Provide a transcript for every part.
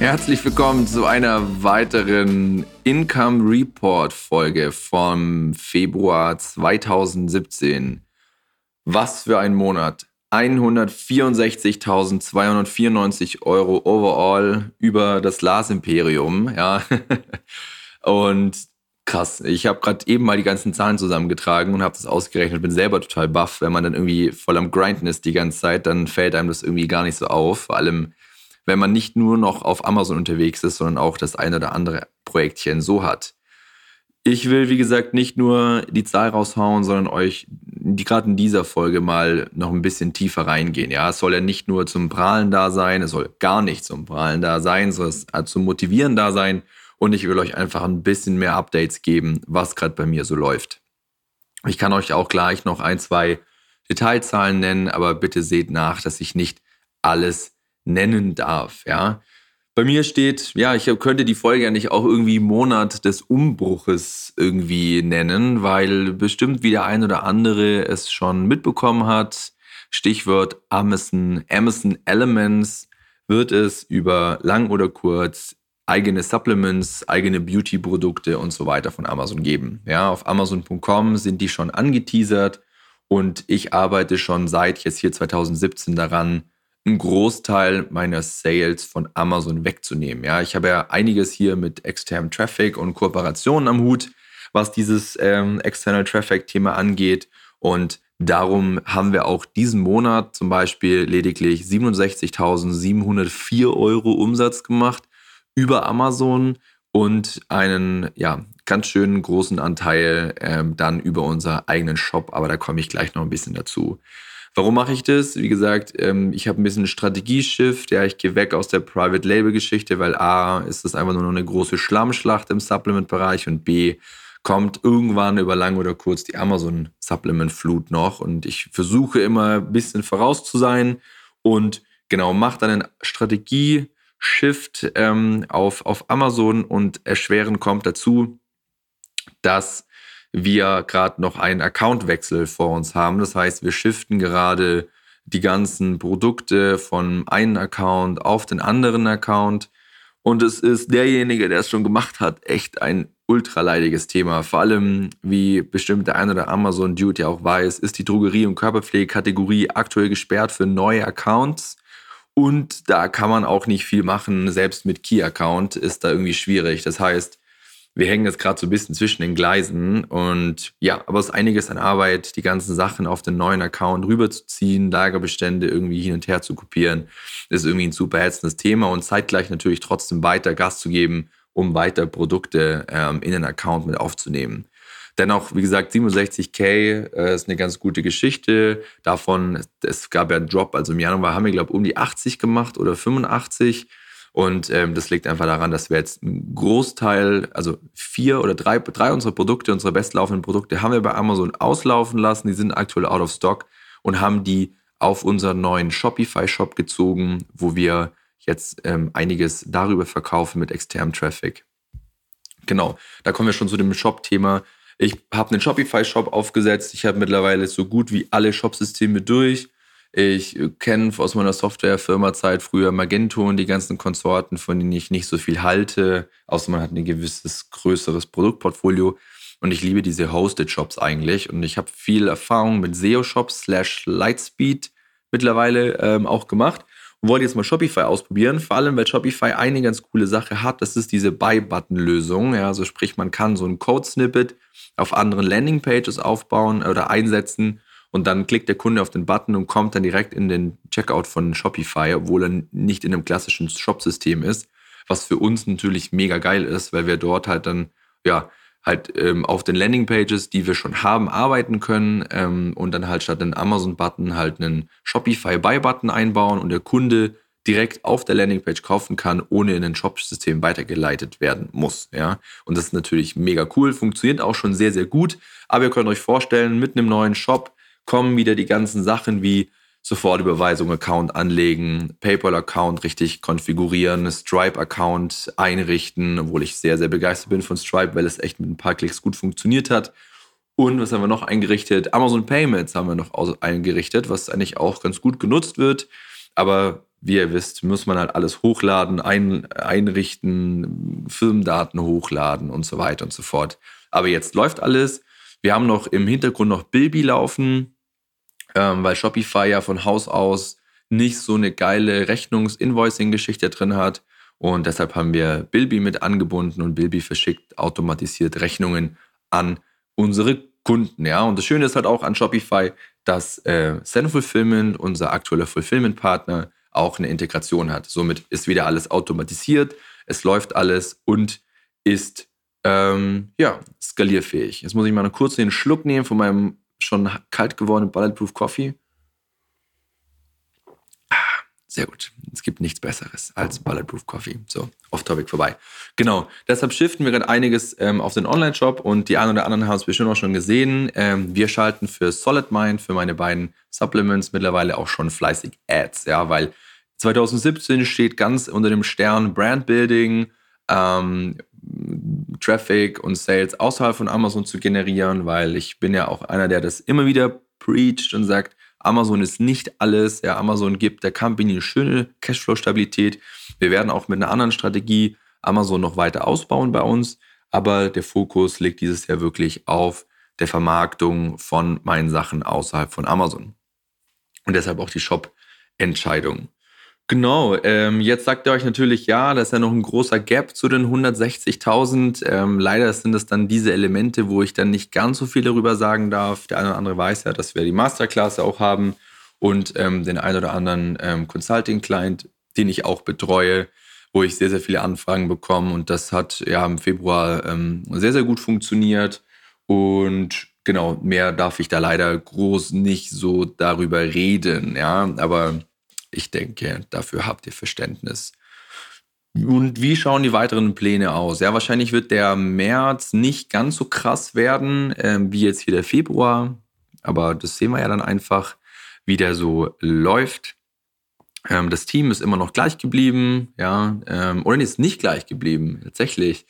Herzlich willkommen zu einer weiteren Income Report Folge vom Februar 2017. Was für ein Monat. 164.294 Euro overall über das Lars Imperium, ja. Und krass, ich habe gerade eben mal die ganzen Zahlen zusammengetragen und habe das ausgerechnet. Bin selber total baff, wenn man dann irgendwie voll am Grinden ist die ganze Zeit, dann fällt einem das irgendwie gar nicht so auf. Vor allem wenn man nicht nur noch auf Amazon unterwegs ist, sondern auch das eine oder andere Projektchen so hat. Ich will, wie gesagt, nicht nur die Zahl raushauen, sondern euch die, gerade in dieser Folge mal noch ein bisschen tiefer reingehen. Ja, es soll ja nicht nur zum Prahlen da sein, es soll gar nicht zum Prahlen da sein, sondern zum Motivieren da sein. Und ich will euch einfach ein bisschen mehr Updates geben, was gerade bei mir so läuft. Ich kann euch auch gleich noch ein, zwei Detailzahlen nennen, aber bitte seht nach, dass ich nicht alles nennen darf, ja. Bei mir steht, ja, ich könnte die Folge ja nicht auch irgendwie Monat des Umbruches irgendwie nennen, weil bestimmt wie der ein oder andere es schon mitbekommen hat. Stichwort Amazon, Amazon Elements wird es über lang oder kurz eigene Supplements, eigene Beauty-Produkte und so weiter von Amazon geben. Ja, auf Amazon.com sind die schon angeteasert und ich arbeite schon seit jetzt hier 2017 daran, einen Großteil meiner Sales von Amazon wegzunehmen. Ja, ich habe ja einiges hier mit externem Traffic und Kooperationen am Hut, was dieses ähm, External Traffic-Thema angeht. Und darum haben wir auch diesen Monat zum Beispiel lediglich 67.704 Euro Umsatz gemacht über Amazon und einen ja, ganz schönen großen Anteil ähm, dann über unseren eigenen Shop. Aber da komme ich gleich noch ein bisschen dazu. Warum mache ich das? Wie gesagt, ähm, ich habe ein bisschen Strategieshift. Ja, ich gehe weg aus der Private Label Geschichte, weil A ist das einfach nur noch eine große Schlammschlacht im Supplement-Bereich und B kommt irgendwann über lang oder kurz die Amazon Supplement Flut noch und ich versuche immer ein bisschen voraus zu sein und genau mache dann einen Strategie-Shift ähm, auf, auf Amazon und erschweren kommt dazu, dass wir gerade noch einen Accountwechsel vor uns haben. Das heißt, wir shiften gerade die ganzen Produkte von einem Account auf den anderen Account. Und es ist derjenige, der es schon gemacht hat, echt ein ultraleidiges Thema. Vor allem, wie bestimmt der ein oder Amazon-Dude ja auch weiß, ist die Drogerie- und Körperpflegekategorie aktuell gesperrt für neue Accounts. Und da kann man auch nicht viel machen. Selbst mit Key-Account ist da irgendwie schwierig. Das heißt, wir hängen jetzt gerade so ein bisschen zwischen den Gleisen und ja, aber es ist einiges an Arbeit, die ganzen Sachen auf den neuen Account rüberzuziehen, Lagerbestände irgendwie hin und her zu kopieren. Ist irgendwie ein super hetzendes Thema und zeitgleich natürlich trotzdem weiter Gas zu geben, um weiter Produkte ähm, in den Account mit aufzunehmen. Dennoch, wie gesagt, 67k äh, ist eine ganz gute Geschichte. Davon, es gab ja einen Drop, also im Januar haben wir, glaube ich, um die 80 gemacht oder 85. Und ähm, das liegt einfach daran, dass wir jetzt einen Großteil, also vier oder drei, drei unserer Produkte, unsere bestlaufenden Produkte, haben wir bei Amazon auslaufen lassen. Die sind aktuell out of stock und haben die auf unseren neuen Shopify-Shop gezogen, wo wir jetzt ähm, einiges darüber verkaufen mit externem Traffic. Genau, da kommen wir schon zu dem Shop-Thema. Ich habe einen Shopify-Shop aufgesetzt. Ich habe mittlerweile so gut wie alle Shopsysteme durch. Ich kenne aus meiner Softwarefirma-Zeit früher Magento und die ganzen Konsorten, von denen ich nicht so viel halte, außer man hat ein gewisses größeres Produktportfolio. Und ich liebe diese Hosted-Shops eigentlich. Und ich habe viel Erfahrung mit SEO-Shops slash Lightspeed mittlerweile ähm, auch gemacht und wollte jetzt mal Shopify ausprobieren. Vor allem, weil Shopify eine ganz coole Sache hat. Das ist diese Buy-Button-Lösung. Ja, also sprich, man kann so ein Code-Snippet auf anderen Landing-Pages aufbauen oder einsetzen und dann klickt der Kunde auf den Button und kommt dann direkt in den Checkout von Shopify, obwohl er nicht in einem klassischen Shop-System ist, was für uns natürlich mega geil ist, weil wir dort halt dann, ja, halt ähm, auf den Landingpages, die wir schon haben, arbeiten können ähm, und dann halt statt einen Amazon-Button halt einen Shopify-Buy-Button einbauen und der Kunde direkt auf der Landingpage kaufen kann, ohne in ein Shop-System weitergeleitet werden muss. Ja? Und das ist natürlich mega cool, funktioniert auch schon sehr, sehr gut. Aber ihr könnt euch vorstellen, mit einem neuen Shop kommen wieder die ganzen Sachen wie Sofortüberweisung Account anlegen, PayPal-Account richtig konfigurieren, Stripe-Account einrichten, obwohl ich sehr, sehr begeistert bin von Stripe, weil es echt mit ein paar Klicks gut funktioniert hat. Und was haben wir noch eingerichtet? Amazon Payments haben wir noch eingerichtet, was eigentlich auch ganz gut genutzt wird. Aber wie ihr wisst, muss man halt alles hochladen, ein, einrichten, Firmendaten hochladen und so weiter und so fort. Aber jetzt läuft alles. Wir haben noch im Hintergrund noch Bilby laufen, ähm, weil Shopify ja von Haus aus nicht so eine geile Rechnungs-Invoicing-Geschichte drin hat. Und deshalb haben wir Bilby mit angebunden und Bilby verschickt automatisiert Rechnungen an unsere Kunden. Ja, und das Schöne ist halt auch an Shopify, dass äh, Send Fulfillment, unser aktueller Fulfillment-Partner, auch eine Integration hat. Somit ist wieder alles automatisiert, es läuft alles und ist ähm, ja, skalierfähig. Jetzt muss ich mal einen kurzen Schluck nehmen von meinem schon kalt gewordenen Bulletproof Coffee. Ah, sehr gut. Es gibt nichts Besseres als Bulletproof Coffee. So, off-topic vorbei. Genau, deshalb shiften wir gerade einiges ähm, auf den Online-Shop und die einen oder anderen haben es bestimmt auch schon gesehen. Ähm, wir schalten für Solid Mind, für meine beiden Supplements mittlerweile auch schon fleißig Ads, ja, weil 2017 steht ganz unter dem Stern Brandbuilding, ähm, Traffic und Sales außerhalb von Amazon zu generieren, weil ich bin ja auch einer, der das immer wieder preacht und sagt, Amazon ist nicht alles. Ja, Amazon gibt der Company eine schöne Cashflow-Stabilität. Wir werden auch mit einer anderen Strategie Amazon noch weiter ausbauen bei uns, aber der Fokus liegt dieses Jahr wirklich auf der Vermarktung von meinen Sachen außerhalb von Amazon. Und deshalb auch die Shop-Entscheidung. Genau, ähm, jetzt sagt ihr euch natürlich, ja, da ist ja noch ein großer Gap zu den 160.000. Ähm, leider sind es dann diese Elemente, wo ich dann nicht ganz so viel darüber sagen darf. Der eine oder andere weiß ja, dass wir die Masterclass auch haben und ähm, den einen oder anderen ähm, Consulting-Client, den ich auch betreue, wo ich sehr, sehr viele Anfragen bekomme. Und das hat ja im Februar ähm, sehr, sehr gut funktioniert. Und genau, mehr darf ich da leider groß nicht so darüber reden, ja, aber ich denke, dafür habt ihr Verständnis. Und wie schauen die weiteren Pläne aus? Ja, wahrscheinlich wird der März nicht ganz so krass werden äh, wie jetzt hier der Februar. Aber das sehen wir ja dann einfach, wie der so läuft. Ähm, das Team ist immer noch gleich geblieben, ja, ähm, oder ist nicht gleich geblieben, tatsächlich.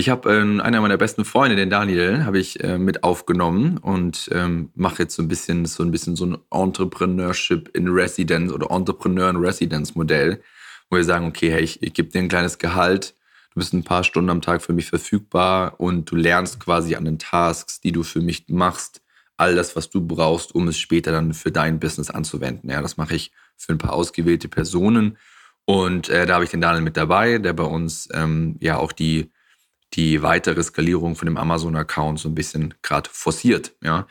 Ich habe äh, einer meiner besten Freunde, den Daniel, habe ich äh, mit aufgenommen und ähm, mache jetzt so ein bisschen so ein bisschen so ein Entrepreneurship in Residence oder Entrepreneur in Residence Modell, wo wir sagen, okay, hey, ich, ich gebe dir ein kleines Gehalt, du bist ein paar Stunden am Tag für mich verfügbar und du lernst quasi an den Tasks, die du für mich machst, all das, was du brauchst, um es später dann für dein Business anzuwenden. Ja, das mache ich für ein paar ausgewählte Personen. Und äh, da habe ich den Daniel mit dabei, der bei uns ähm, ja auch die die weitere Skalierung von dem Amazon-Account so ein bisschen gerade forciert. Ja.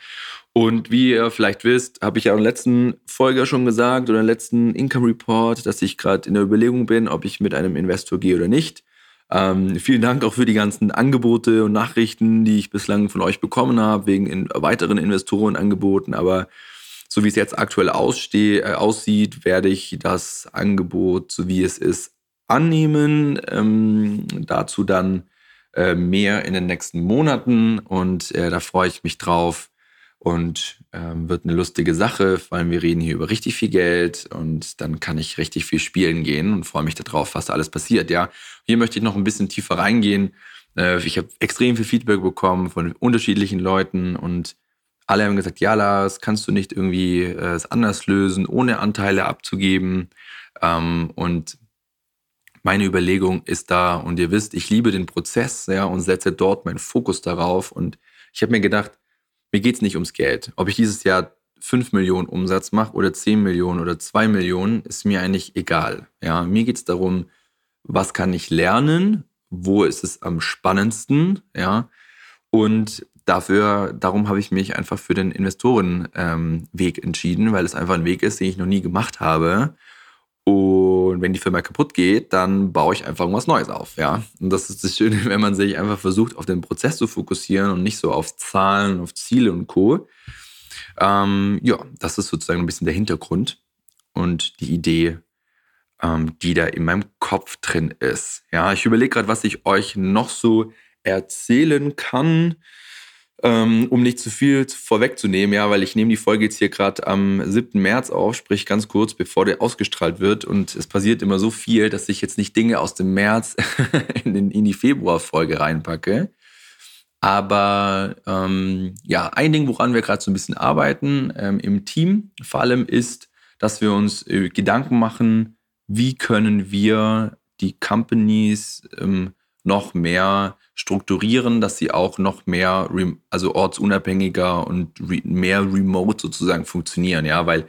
Und wie ihr vielleicht wisst, habe ich ja in der letzten Folge schon gesagt oder im letzten Income Report, dass ich gerade in der Überlegung bin, ob ich mit einem Investor gehe oder nicht. Ähm, vielen Dank auch für die ganzen Angebote und Nachrichten, die ich bislang von euch bekommen habe, wegen in weiteren Investorenangeboten. Aber so wie es jetzt aktuell aussteh, äh, aussieht, werde ich das Angebot, so wie es ist, annehmen. Ähm, dazu dann äh, mehr in den nächsten Monaten und äh, da freue ich mich drauf und ähm, wird eine lustige Sache, vor allem wir reden hier über richtig viel Geld und dann kann ich richtig viel spielen gehen und freue mich darauf, was da alles passiert. Ja, hier möchte ich noch ein bisschen tiefer reingehen. Äh, ich habe extrem viel Feedback bekommen von unterschiedlichen Leuten und alle haben gesagt, ja, Lars, kannst du nicht irgendwie äh, es anders lösen, ohne Anteile abzugeben? Ähm, und meine Überlegung ist da und ihr wisst, ich liebe den Prozess ja, und setze dort meinen Fokus darauf. Und ich habe mir gedacht, mir geht es nicht ums Geld. Ob ich dieses Jahr 5 Millionen Umsatz mache oder 10 Millionen oder 2 Millionen, ist mir eigentlich egal. Ja, mir geht es darum, was kann ich lernen, wo ist es am spannendsten, ja. Und dafür, darum habe ich mich einfach für den Investorenweg ähm, entschieden, weil es einfach ein Weg ist, den ich noch nie gemacht habe und wenn die Firma kaputt geht, dann baue ich einfach irgendwas Neues auf, ja. Und das ist das Schöne, wenn man sich einfach versucht, auf den Prozess zu fokussieren und nicht so auf Zahlen, auf Ziele und Co. Ähm, ja, das ist sozusagen ein bisschen der Hintergrund und die Idee ähm, die da in meinem Kopf drin ist. Ja, ich überlege gerade, was ich euch noch so erzählen kann, ähm, um nicht zu viel vorwegzunehmen, ja, weil ich nehme die Folge jetzt hier gerade am 7. März auf, sprich ganz kurz, bevor der ausgestrahlt wird. Und es passiert immer so viel, dass ich jetzt nicht Dinge aus dem März in, in die Februarfolge reinpacke. Aber ähm, ja, ein Ding, woran wir gerade so ein bisschen arbeiten ähm, im Team, vor allem ist, dass wir uns äh, Gedanken machen, wie können wir die Companies ähm, noch mehr strukturieren, dass sie auch noch mehr, also ortsunabhängiger und re mehr remote sozusagen funktionieren, ja, weil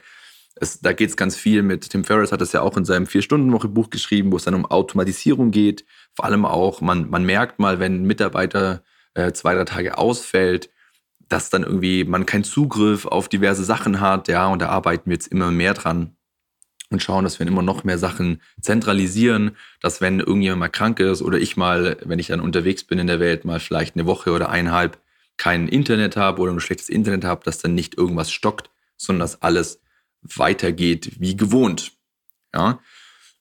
es, da geht es ganz viel mit, Tim Ferriss hat das ja auch in seinem Vier-Stunden-Woche-Buch geschrieben, wo es dann um Automatisierung geht, vor allem auch, man, man merkt mal, wenn ein Mitarbeiter äh, zwei, drei Tage ausfällt, dass dann irgendwie man keinen Zugriff auf diverse Sachen hat, ja, und da arbeiten wir jetzt immer mehr dran und schauen, dass wir immer noch mehr Sachen zentralisieren, dass wenn irgendjemand mal krank ist oder ich mal, wenn ich dann unterwegs bin in der Welt, mal vielleicht eine Woche oder eineinhalb kein Internet habe oder ein schlechtes Internet habe, dass dann nicht irgendwas stockt, sondern dass alles weitergeht wie gewohnt. Ja.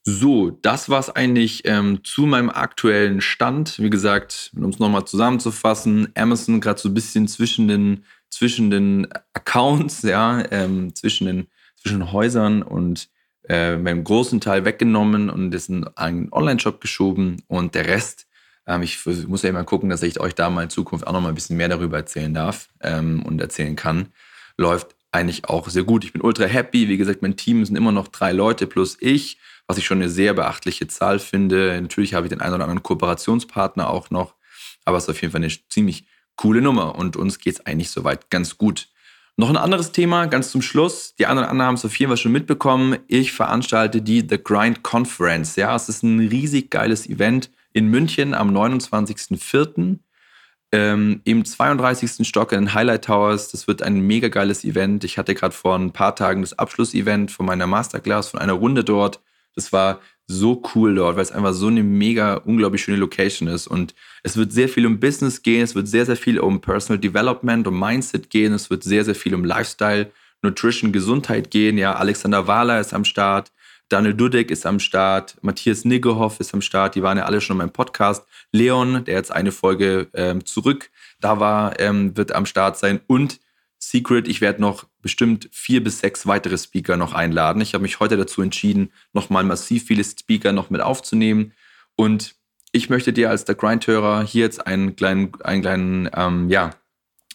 So, das war es eigentlich ähm, zu meinem aktuellen Stand. Wie gesagt, um es nochmal zusammenzufassen, Amazon gerade so ein bisschen zwischen den, zwischen den Accounts, ja, ähm, zwischen den zwischen Häusern und äh, beim großen Teil weggenommen und ist in einen Online-Shop geschoben und der Rest, ähm, ich muss ja immer gucken, dass ich euch da mal in Zukunft auch noch mal ein bisschen mehr darüber erzählen darf ähm, und erzählen kann, läuft eigentlich auch sehr gut. Ich bin ultra happy. Wie gesagt, mein Team sind immer noch drei Leute plus ich was ich schon eine sehr beachtliche Zahl finde. Natürlich habe ich den einen oder anderen Kooperationspartner auch noch, aber es ist auf jeden Fall eine ziemlich coole Nummer und uns geht es eigentlich soweit ganz gut. Noch ein anderes Thema, ganz zum Schluss. Die anderen anderen haben es auf jeden Fall schon mitbekommen. Ich veranstalte die The Grind Conference. Ja, es ist ein riesig geiles Event in München am 29.04. Ähm, Im 32. Stock in Highlight Towers. Das wird ein mega geiles Event. Ich hatte gerade vor ein paar Tagen das Abschlussevent von meiner Masterclass, von einer Runde dort. Das war so cool dort, weil es einfach so eine mega, unglaublich schöne Location ist. Und es wird sehr viel um Business gehen, es wird sehr, sehr viel um Personal Development, um Mindset gehen, es wird sehr, sehr viel um Lifestyle, Nutrition, Gesundheit gehen. Ja, Alexander Wahler ist am Start, Daniel Dudek ist am Start, Matthias Niggehoff ist am Start, die waren ja alle schon in meinem Podcast. Leon, der jetzt eine Folge ähm, zurück da war, ähm, wird am Start sein und Secret, ich werde noch bestimmt vier bis sechs weitere Speaker noch einladen. Ich habe mich heute dazu entschieden, nochmal massiv viele Speaker noch mit aufzunehmen. Und ich möchte dir als der Grindhörer hier jetzt einen kleinen, einen kleinen, ähm, ja,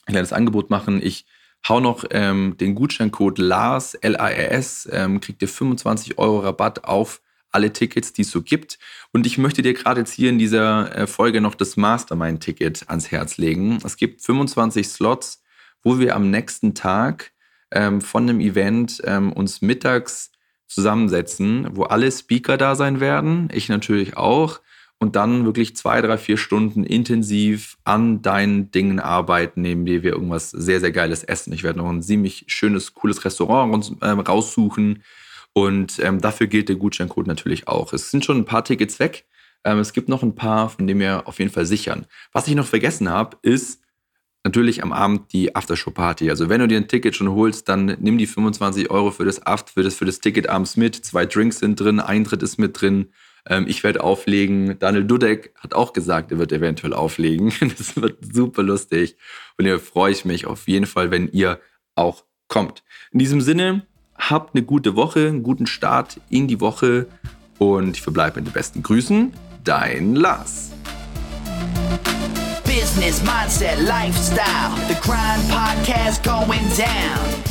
ein kleines Angebot machen. Ich hau noch ähm, den Gutscheincode LARS, L-A-R-S, ähm, kriegt ihr 25 Euro Rabatt auf alle Tickets, die es so gibt. Und ich möchte dir gerade jetzt hier in dieser äh, Folge noch das Mastermind-Ticket ans Herz legen. Es gibt 25 Slots wo wir am nächsten Tag ähm, von dem Event ähm, uns mittags zusammensetzen, wo alle Speaker da sein werden, ich natürlich auch, und dann wirklich zwei, drei, vier Stunden intensiv an deinen Dingen arbeiten, neben dir wir irgendwas sehr, sehr Geiles essen. Ich werde noch ein ziemlich schönes, cooles Restaurant uns, äh, raussuchen und ähm, dafür gilt der Gutscheincode natürlich auch. Es sind schon ein paar Tickets weg. Ähm, es gibt noch ein paar, von denen wir auf jeden Fall sichern. Was ich noch vergessen habe, ist, natürlich am Abend die Aftershow-Party. Also wenn du dir ein Ticket schon holst, dann nimm die 25 Euro für das Aft, für das, für das Ticket abends mit. Zwei Drinks sind drin, Eintritt ist mit drin. Ähm, ich werde auflegen. Daniel Dudek hat auch gesagt, er wird eventuell auflegen. Das wird super lustig. Und hier freue ich mich auf jeden Fall, wenn ihr auch kommt. In diesem Sinne, habt eine gute Woche, einen guten Start in die Woche und ich verbleibe mit den besten Grüßen. Dein Lars. Business, mindset, lifestyle. The Grind Podcast going down.